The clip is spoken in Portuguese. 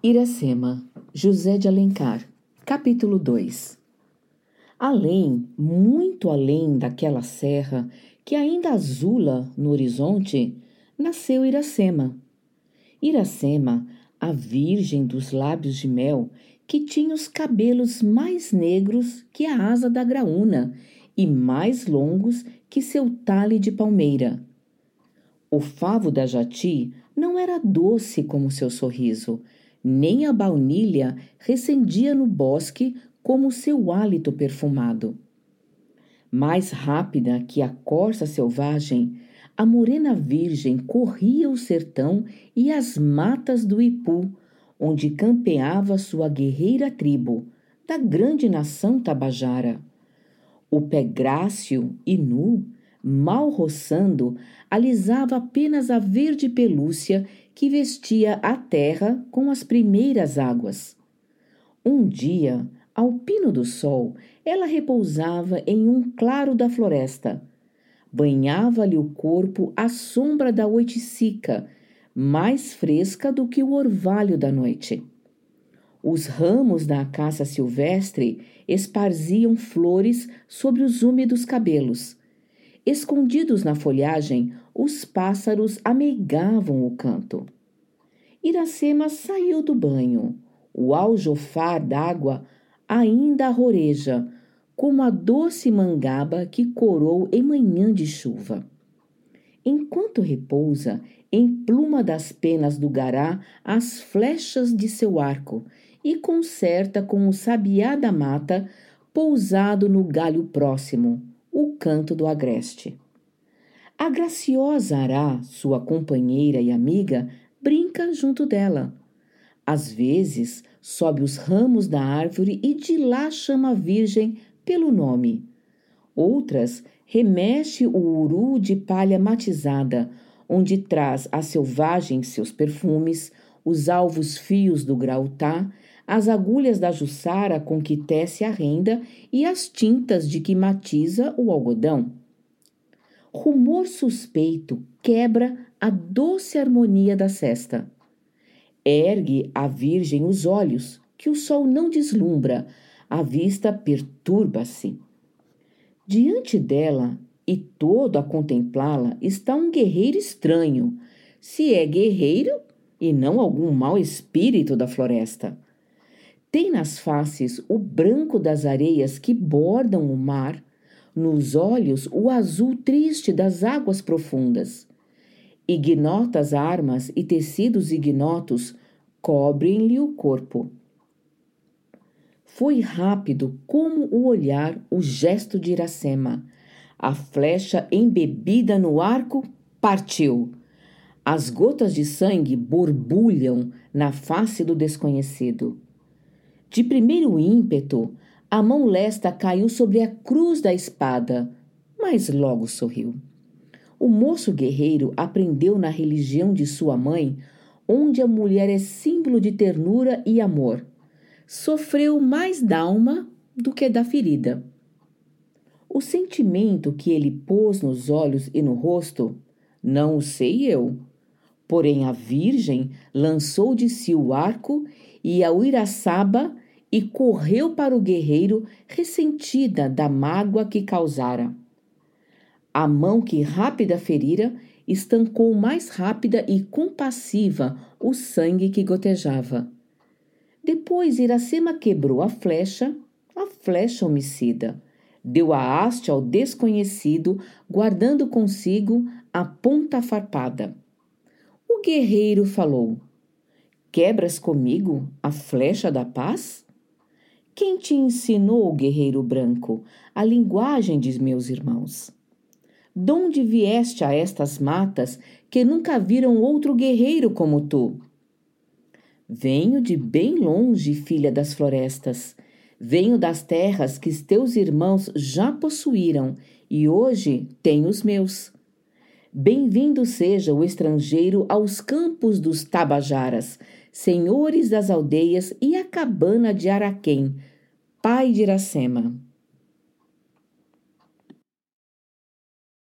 Iracema, José de Alencar, capítulo 2 Além, muito além daquela serra que ainda azula no horizonte, nasceu Iracema. Iracema, a virgem dos lábios de mel, que tinha os cabelos mais negros que a asa da graúna e mais longos que seu talhe de palmeira. O favo da jati não era doce como seu sorriso, nem a baunilha recendia no bosque como seu hálito perfumado. Mais rápida que a corça selvagem, a morena virgem corria o sertão e as matas do Ipu, onde campeava sua guerreira tribo, da grande nação tabajara. O pé grácil e nu, mal roçando, alisava apenas a verde pelúcia que vestia a terra com as primeiras águas. Um dia, ao pino do sol, ela repousava em um claro da floresta. Banhava-lhe o corpo à sombra da oiticica, mais fresca do que o orvalho da noite. Os ramos da acácia silvestre esparziam flores sobre os úmidos cabelos. Escondidos na folhagem, os pássaros ameigavam o canto. Iracema saiu do banho. O aljofar d'água ainda roreja, como a doce mangaba que corou em manhã de chuva. Enquanto repousa, empluma das penas do gará as flechas de seu arco e conserta com o sabiá da mata, pousado no galho próximo, o canto do agreste. A graciosa Ará, sua companheira e amiga, brinca junto dela. Às vezes, sobe os ramos da árvore e de lá chama a Virgem pelo nome. Outras, remexe o uru de palha matizada, onde traz a selvagem seus perfumes, os alvos fios do grautá, as agulhas da jussara com que tece a renda e as tintas de que matiza o algodão rumor suspeito quebra a doce harmonia da cesta. Ergue a Virgem os olhos, que o sol não deslumbra, a vista perturba-se. Diante dela, e todo a contemplá-la, está um guerreiro estranho, se é guerreiro e não algum mau espírito da floresta. Tem nas faces o branco das areias que bordam o mar nos olhos o azul triste das águas profundas. Ignotas armas e tecidos ignotos cobrem-lhe o corpo. Foi rápido como o olhar, o gesto de Iracema. A flecha embebida no arco partiu. As gotas de sangue borbulham na face do desconhecido. De primeiro ímpeto, a mão lesta caiu sobre a cruz da espada, mas logo sorriu. O moço guerreiro aprendeu na religião de sua mãe, onde a mulher é símbolo de ternura e amor. Sofreu mais da alma do que da ferida. O sentimento que ele pôs nos olhos e no rosto, não o sei eu. Porém, a Virgem lançou de si o arco e a Uiraçaba e correu para o guerreiro, ressentida da mágoa que causara. A mão que rápida ferira estancou mais rápida e compassiva o sangue que gotejava. Depois Iracema quebrou a flecha, a flecha homicida. Deu a haste ao desconhecido, guardando consigo a ponta farpada. O guerreiro falou: Quebras comigo a flecha da paz? Quem te ensinou, guerreiro branco, a linguagem de meus irmãos? Donde vieste a estas matas que nunca viram outro guerreiro como tu? Venho de bem longe, filha das florestas. Venho das terras que teus irmãos já possuíram e hoje tenho os meus. Bem-vindo seja o estrangeiro aos campos dos Tabajaras, senhores das aldeias e a cabana de Araquém, pai de Iracema.